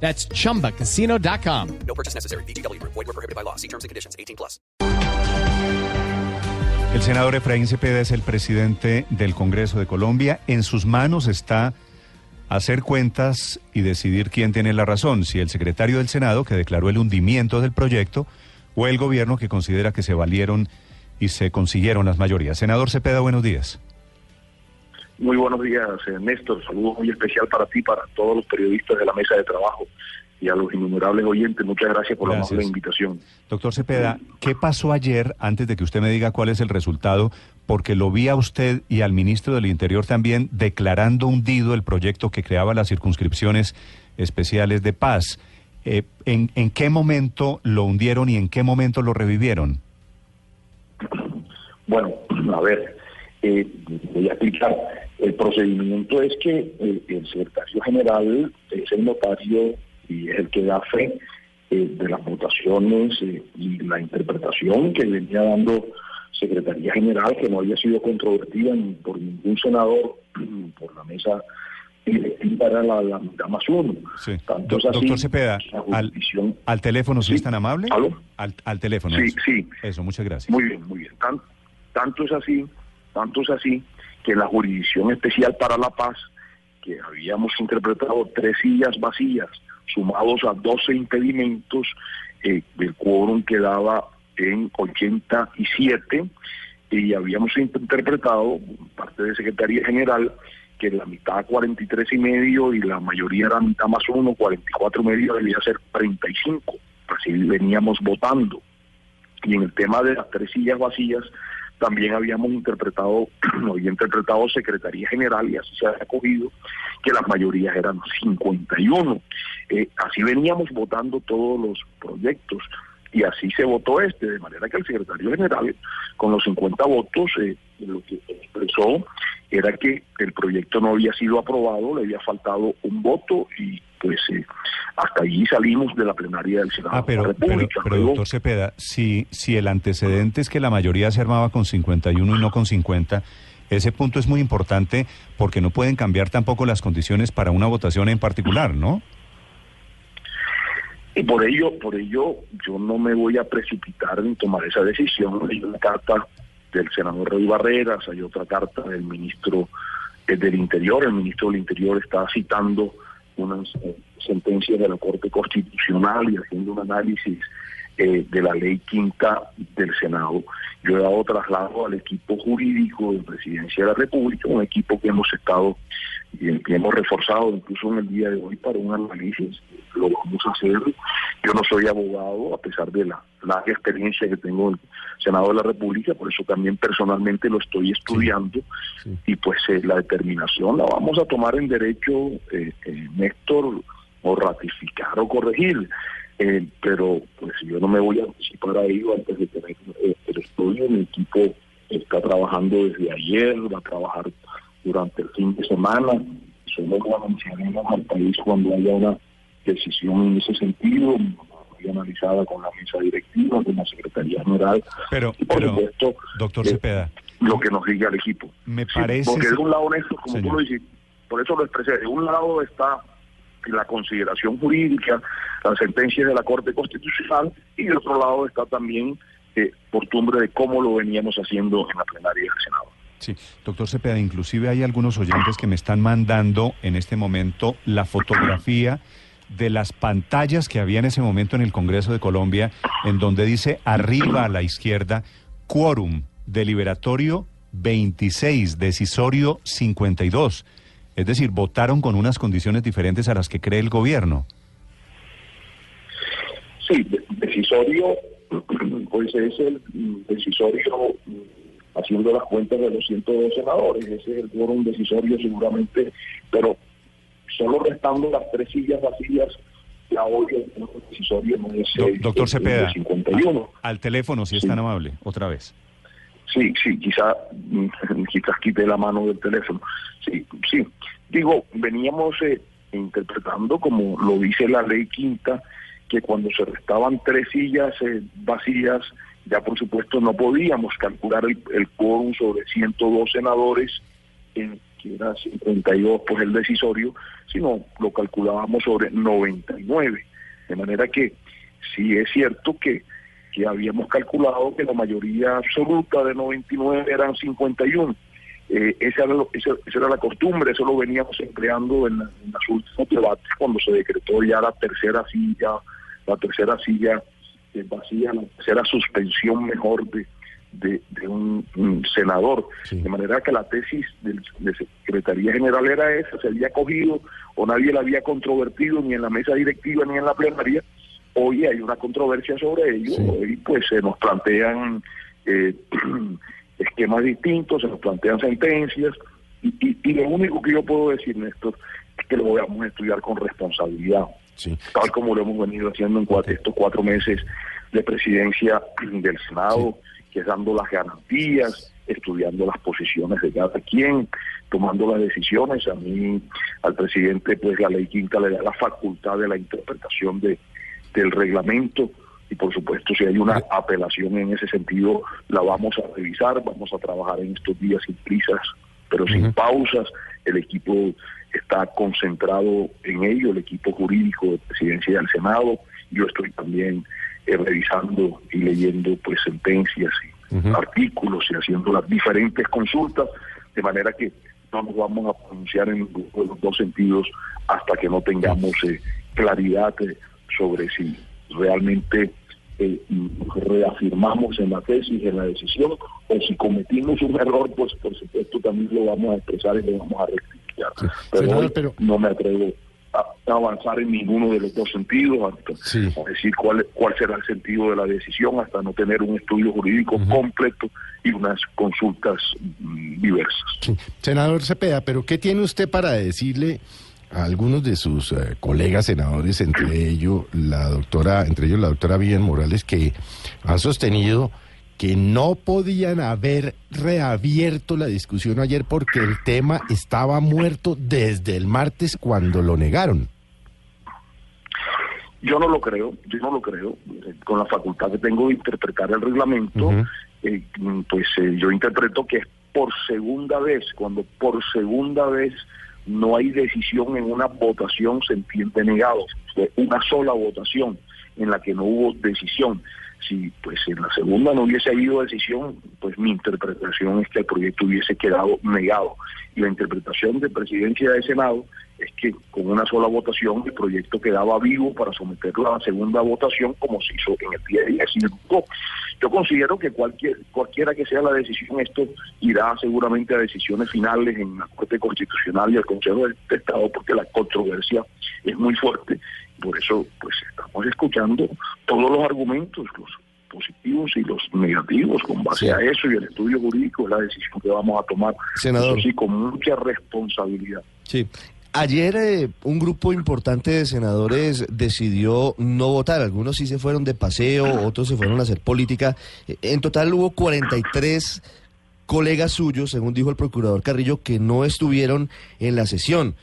That's chumbacasino.com. No purchase necessary. BGW. Void were prohibited by law. See terms and conditions. 18 plus. El senador Efraín Cepeda es el presidente del Congreso de Colombia. En sus manos está hacer cuentas y decidir quién tiene la razón, si el secretario del Senado, que declaró el hundimiento del proyecto, o el gobierno que considera que se valieron y se consiguieron las mayorías. Senador Cepeda, buenos días. Muy buenos días, eh, Néstor. Saludos muy especial para ti, para todos los periodistas de la mesa de trabajo y a los innumerables oyentes. Muchas gracias por Gracias. la amable invitación. Doctor Cepeda, ¿qué pasó ayer, antes de que usted me diga cuál es el resultado? Porque lo vi a usted y al ministro del Interior también declarando hundido el proyecto que creaba las circunscripciones especiales de paz. Eh, ¿en, en qué momento lo hundieron y en qué momento lo revivieron? Bueno, a ver, eh, voy a explicar. El procedimiento es que eh, el secretario general es el notario y es el que da fe eh, de las votaciones eh, y la interpretación que venía dando Secretaría General, que no había sido controvertida ni por ningún senador por la mesa directiva era la, la mitad más uno. Sí. Tanto Do- es así doctor Cepeda, al, teléfono, si Sí. es tan amable. ¿Aló? Al, al teléfono. Sí, eso. sí. Eso, muchas gracias. Muy bien, muy bien. Tan- tanto es así, tanto es así que la Jurisdicción Especial para la Paz, que habíamos interpretado tres sillas vacías, sumados a 12 impedimentos, eh, el quórum quedaba en 87 y habíamos interpretado, parte de Secretaría General, que la mitad 43 y medio y la mayoría era mitad más uno, 44 y medio debía ser 35. Así veníamos votando. Y en el tema de las tres sillas vacías, también habíamos interpretado, había interpretado Secretaría General y así se había cogido que las mayorías eran 51. Eh, así veníamos votando todos los proyectos y así se votó este, de manera que el secretario general, con los 50 votos, eh, lo que expresó era que el proyecto no había sido aprobado, le había faltado un voto y pues eh, hasta allí salimos de la plenaria del Senado Ah, pero, de la pero, República. pero, Luego- doctor Cepeda, si, si el antecedente es que la mayoría se armaba con 51 y no con 50, ese punto es muy importante porque no pueden cambiar tampoco las condiciones para una votación en particular, ¿no? Y por ello, por ello, yo no me voy a precipitar en tomar esa decisión. Hay una carta del senador Rey Barreras, hay otra carta del ministro eh, del Interior. El ministro del Interior está citando unas eh, sentencias de la Corte Constitucional y haciendo un análisis eh, de la ley quinta del Senado. Yo he dado traslado al equipo jurídico de Presidencia de la República, un equipo que hemos estado y que hemos reforzado incluso en el día de hoy para un análisis. Lo vamos a hacer. Yo no soy abogado, a pesar de la larga experiencia que tengo en el Senado de la República, por eso también personalmente lo estoy estudiando sí. y pues eh, la determinación la vamos a tomar en derecho, eh, eh, Néstor, o ratificar o corregir. Eh, pero pues yo no me voy a anticipar a ello antes de tener eh, el estudio. Mi equipo está trabajando desde ayer, va a trabajar durante el fin de semana. Solo lo anunciaremos al país cuando haya una decisión en ese sentido, analizada con la mesa directiva, con la Secretaría General. Pero, Y por pero supuesto, doctor eh, Cepeda, lo que nos diga el equipo. me Sí, parece... porque de un lado, Néstor, como Señor. tú lo dices, por eso lo expresé, de un lado está la consideración jurídica, las sentencias de la Corte Constitucional, y de otro lado está también eh, costumbre de cómo lo veníamos haciendo en la plenaria del Senado. Sí, doctor Cepeda, inclusive hay algunos oyentes que me están mandando en este momento la fotografía de las pantallas que había en ese momento en el Congreso de Colombia, en donde dice arriba a la izquierda, quórum deliberatorio 26, decisorio 52. Es decir, votaron con unas condiciones diferentes a las que cree el gobierno. Sí, de- decisorio, pues es el mm, decisorio mm, haciendo las cuentas de los 102 senadores, ese es el quórum decisorio seguramente, pero solo restando las tres sillas vacías ya hoy el decisorio no es Do- eh, doctor Cepeda, de 51. a- al teléfono, si es tan amable, otra vez. Sí, sí, quizá, mm, quizás quite la mano del teléfono. Sí, sí. Digo, veníamos eh, interpretando, como lo dice la ley quinta, que cuando se restaban tres sillas eh, vacías, ya por supuesto no podíamos calcular el, el quórum sobre 102 senadores, eh, que era 52 pues el decisorio, sino lo calculábamos sobre 99. De manera que sí es cierto que que habíamos calculado que la mayoría absoluta de 99 eran 51. Eh, esa, era lo- esa, esa era la costumbre, eso lo veníamos empleando en, en los últimos debates cuando se decretó ya la tercera silla, la tercera silla eh, vacía, la tercera suspensión mejor de, de, de un, un senador. Sí. De manera que la tesis del- de Secretaría General era esa, se había cogido o nadie la había controvertido ni en la mesa directiva ni en la plenaria. Hoy hay una controversia sobre ello, Sí. hoy pues se nos plantean eh, esquemas distintos, se nos plantean sentencias, y, y- y lo único que yo puedo decir, Néstor, es que lo vamos a estudiar con responsabilidad, Sí. tal como lo hemos venido haciendo en cuatro- estos cuatro meses de presidencia del Senado, que es dando las garantías, estudiando las posiciones de cada quien, tomando las decisiones. A mí, al presidente, pues la ley quinta le da la facultad de la interpretación de del reglamento. Y por supuesto si hay una apelación en ese sentido la vamos a revisar, vamos a trabajar en estos días sin prisas, pero sin pausas. El equipo está concentrado en ello, el equipo jurídico de presidencia del Senado. Yo estoy también eh, revisando y leyendo pues sentencias y artículos y haciendo las diferentes consultas, de manera que no nos vamos a pronunciar en los dos sentidos hasta que no tengamos eh, claridad eh, sobre si realmente eh, reafirmamos en la tesis, en la decisión, o si cometimos un error, pues por supuesto también lo vamos a expresar y lo vamos a rectificar. Sí. Pero, Senador, hoy pero- no me atrevo a, avanzar en ninguno de los dos sentidos, hasta Sí. a decir cuál, cuál será el sentido de la decisión, hasta no tener un estudio jurídico completo y unas consultas mm, diversas. Sí. Senador Cepeda, pero ¿qué tiene usted para decirle a algunos de sus eh, colegas senadores, entre ellos la doctora, entre ellos la doctora Villan Morales, que han sostenido que no podían haber reabierto la discusión ayer porque el tema estaba muerto desde el martes cuando lo negaron? Yo no lo creo, yo no lo creo. Eh, Con la facultad que tengo de interpretar el reglamento, Ujú. eh, mm, pues eh, yo interpreto que es por segunda vez, cuando por segunda vez no hay decisión en una votación, se entiende negado. Fue una sola votación en la que no hubo decisión. Si pues en la segunda no hubiese habido decisión, pues mi interpretación es que el proyecto hubiese quedado negado. Y la interpretación de presidencia de Senado es que con una sola votación el proyecto quedaba vivo para someterlo a la segunda votación como se hizo en el día de ayer. Yo considero que cualquier, cualquiera que sea la decisión, esto irá seguramente a decisiones finales en la Corte Constitucional y el Consejo de Estado porque la controversia es muy fuerte. Por eso, pues estamos escuchando todos los argumentos, los positivos y los negativos con base Sí. a eso y el estudio jurídico es la decisión que vamos a tomar. Senador. Eso sí, con mucha responsabilidad. Sí. Ayer eh, un grupo importante de senadores decidió no votar. Algunos sí se fueron de paseo, otros se fueron a hacer política. Eh, En total hubo 43 colegas suyos, según dijo el procurador Carrillo, que no estuvieron en la sesión.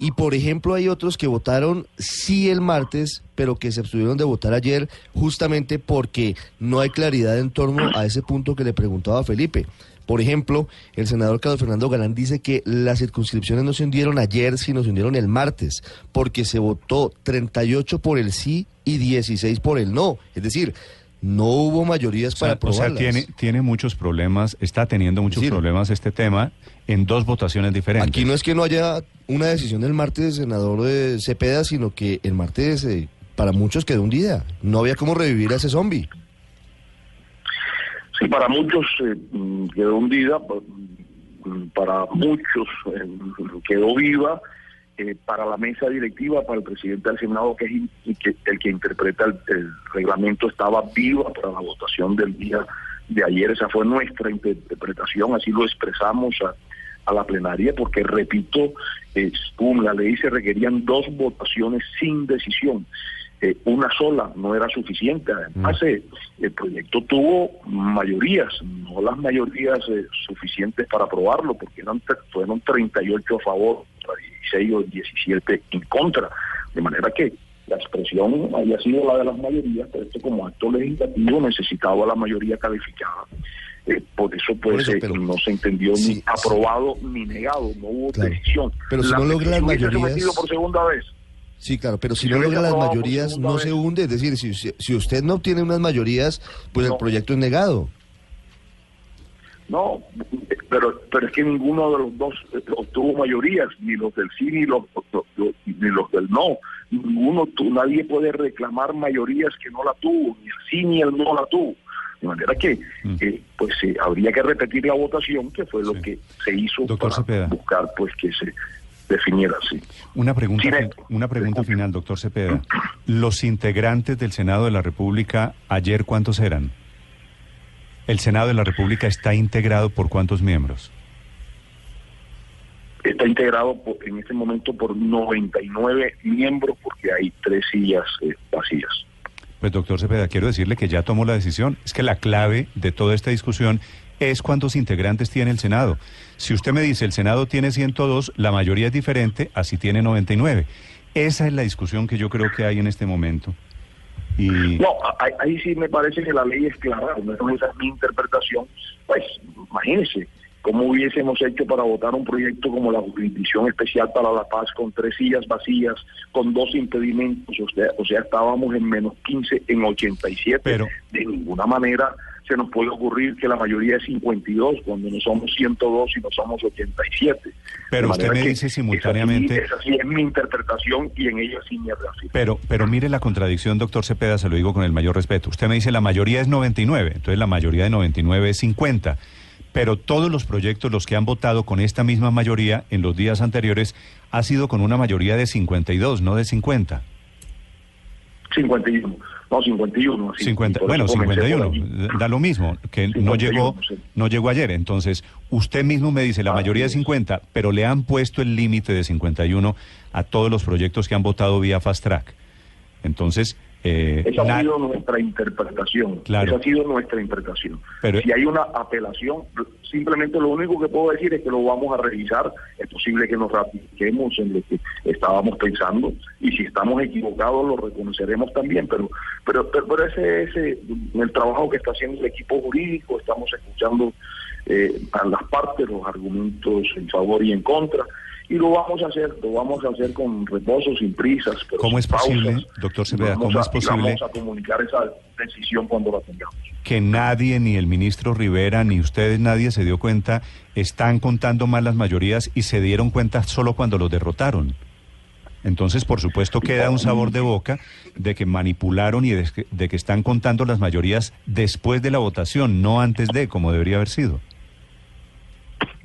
Y por ejemplo hay otros que votaron sí el martes, pero que se abstuvieron de votar ayer justamente porque no hay claridad en torno a ese punto que le preguntaba Felipe. Por ejemplo, el senador Carlos Fernando Galán dice que las circunscripciones no se hundieron ayer, sino se hundieron el martes, porque se votó 38 por el sí y 16 por el no. Es decir, no hubo mayorías O sea, para o sea, aprobarlas. tiene, tiene muchos problemas, está teniendo muchos Sí. problemas este tema en dos votaciones diferentes. Aquí no es que no haya una decisión del martes, senador eh, Cepeda, sino que el martes eh, para muchos quedó hundida. No había cómo revivir a ese zombie. Sí, para muchos eh, mm, quedó hundida, mm, para muchos eh, quedó viva, eh, para la mesa directiva, para el presidente del Senado, que es el que interpreta el, reglamento, estaba viva para la votación del día de ayer. Esa fue nuestra interpretación, así lo expresamos a, la plenaria porque, repito, eh, la ley se requerían dos votaciones sin decisión. Eh, una sola no era suficiente. Además, eh, el proyecto tuvo mayorías, no las mayorías eh, suficientes para aprobarlo, porque eran, fueron 38 a favor, 16 o 17 en contra. De manera que la expresión había sido la de las mayorías, pero esto como acto legislativo necesitaba la mayoría calificada. Eh, por eso, pues, Por eso, eh, no se entendió Sí, ni sí. aprobado ni negado, no hubo Claro. decisión. Pero si La no logra las petición hubiese mayorías- sometido por segunda vez. Sí, claro, pero si no logra las mayorías, no se hunde. Es decir, si, si- usted no obtiene unas mayorías, pues el proyecto es negado. No, pero pero es que ninguno de los dos eh, obtuvo mayorías, ni los del sí ni los, los- los- ni los del no. Ninguno, nadie puede reclamar mayorías que no la tuvo, ni el sí ni el no la tuvo. De manera que, Mm. eh, pues eh, habría que repetir la votación, que fue lo Sí. que se hizo Doctor para Cepeda. buscar, pues que se definiera así. Una pregunta, una pregunta final, doctor Cepeda. Los integrantes del Senado de la República, ayer, ¿cuántos eran? ¿El Senado de la República está integrado por cuántos miembros? Está integrado por- en este momento por 99 miembros, porque hay tres sillas eh, vacías. Pues, doctor Cepeda, quiero decirle que ya tomó la decisión. Es que la clave de toda esta discusión es cuántos integrantes tiene el Senado. Si usted me dice el Senado tiene 102, la mayoría es diferente, así tiene 99. Esa es la discusión que yo creo que hay en este momento. Y No, ahí, ahí sí me parece que la ley es clara, menos esa es mi interpretación. Pues imagínense cómo hubiésemos hecho para votar un proyecto como la Jurisdicción Especial para la Paz con tres sillas vacías, con dos impedimentos, o sea, o sea estábamos en menos 15 en 87. Pero- de ninguna manera se nos puede ocurrir que la mayoría es 52 cuando no somos 102 y no somos 87. Pero usted me dice esa sí- simultáneamente- Esa sí, es mi interpretación y en ella sí me reafirmo. Pero, pero mire la contradicción, doctor Cepeda, se lo digo con el mayor respeto. Usted me dice la mayoría es 99, entonces la mayoría de 99 es 50. Pero todos los proyectos, los que han votado con esta misma mayoría en los días anteriores, ha sido con una mayoría de 52, no de 50. 51. No, 51. así. 50, Y por bueno, eso comencé por 51, allí. da lo mismo, que no 51, llegó, sí. no llegó ayer. Entonces, usted mismo me dice la mayoría es. 50, pero le han puesto el límite de 51 a todos los proyectos que han votado vía Fast Track. Entonces, eh, Esa ha sido nuestra interpretación. Claro. Esa ha sido nuestra interpretación. Pero- si hay una apelación, simplemente lo único que puedo decir es que lo vamos a revisar. Es posible que nos ratifiquemos en lo que estábamos pensando y si estamos equivocados lo reconoceremos también. Pero, pero, pero, pero ese es el trabajo que está haciendo el equipo jurídico. Estamos escuchando eh, a las partes los argumentos en favor y en contra. Y lo vamos a hacer, lo vamos a hacer con reposo, sin prisas. Pero ¿Cómo sin es posible, pausas. doctor Cepeda, vamos cómo a- es posible Vamos a comunicar esa decisión cuando la tengamos. que nadie, ni el ministro Rivera, ni ustedes, nadie se dio cuenta, están contando mal las mayorías y se dieron cuenta solo cuando los derrotaron. Entonces, por supuesto, queda un sabor de boca de que manipularon y de que están contando las mayorías después de la votación, no antes de, como debería haber sido.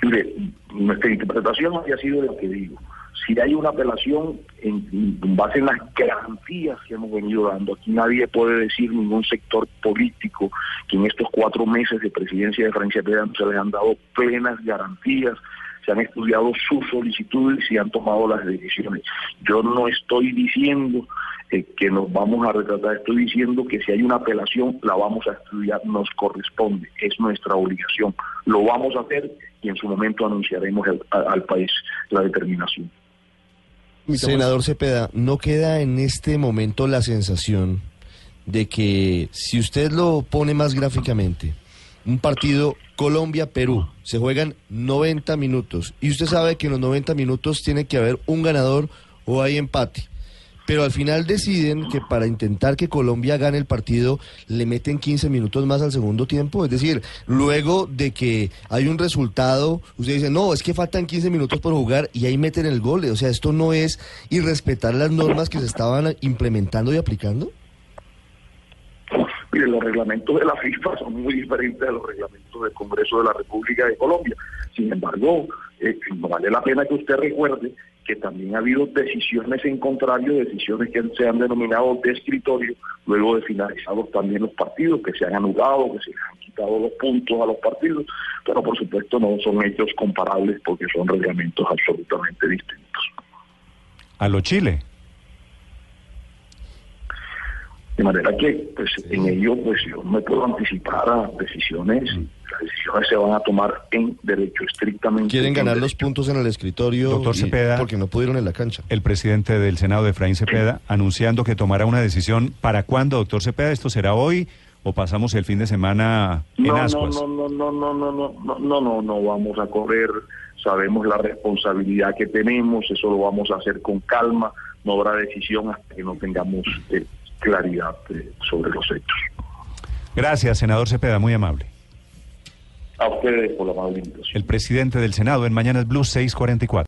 Mire, nuestra interpretación había sido lo que digo. Si hay una apelación en, base en las garantías que hemos venido dando, aquí nadie puede decir ningún sector político que en estos cuatro meses de presidencia de Francia Pérez se les han dado plenas garantías, se han estudiado sus solicitudes y han tomado las decisiones. Yo no estoy diciendo que nos vamos a retratar, estoy diciendo que si hay una apelación la vamos a estudiar, nos corresponde, es nuestra obligación. Lo vamos a hacer y en su momento anunciaremos al país la determinación. Senador Cepeda, ¿no queda en este momento la sensación de que si usted lo pone más gráficamente, un partido Colombia-Perú, se juegan 90 minutos y usted sabe que en los 90 minutos tiene que haber un ganador o hay empate? Pero al final deciden que para intentar que Colombia gane el partido le meten 15 minutos más al segundo tiempo. Es decir, luego de que hay un resultado, usted dice, no, es que faltan 15 minutos por jugar y ahí meten el gol. O sea, esto no es irrespetar las normas que se estaban implementando y aplicando. Mire, los reglamentos de la FIFA son muy diferentes de los reglamentos del Congreso de la República de Colombia. Sin embargo, eh, vale la pena que usted recuerde que también ha habido decisiones en contrario, decisiones que se han denominado de escritorio, luego de finalizados también los partidos, que se han anulado, que se han quitado los puntos a los partidos, pero por supuesto no son hechos comparables porque son reglamentos absolutamente distintos. A lo Chile. De manera que pues en ello pues yo no me puedo anticipar a decisiones, Mm. las decisiones se van a tomar en derecho estrictamente. Quieren en ganar los puntos en el escritorio Doctor y- Cepeda. porque no pudieron en la cancha. El presidente del Senado, Efraín Cepeda, anunciando que tomará una decisión. ¿Para cuándo, doctor Cepeda? ¿Esto será hoy o pasamos el fin de semana en No, no, ascuas? no, no, no, no, no, no, no, no, no, no vamos a correr. Sabemos la responsabilidad que tenemos, eso lo vamos a hacer con calma. No habrá decisión hasta que no tengamos eh, claridad eh, sobre los hechos. Gracias, senador Cepeda, muy amable. A ustedes por la invitación. El presidente del Senado en Mañanas Blue 644.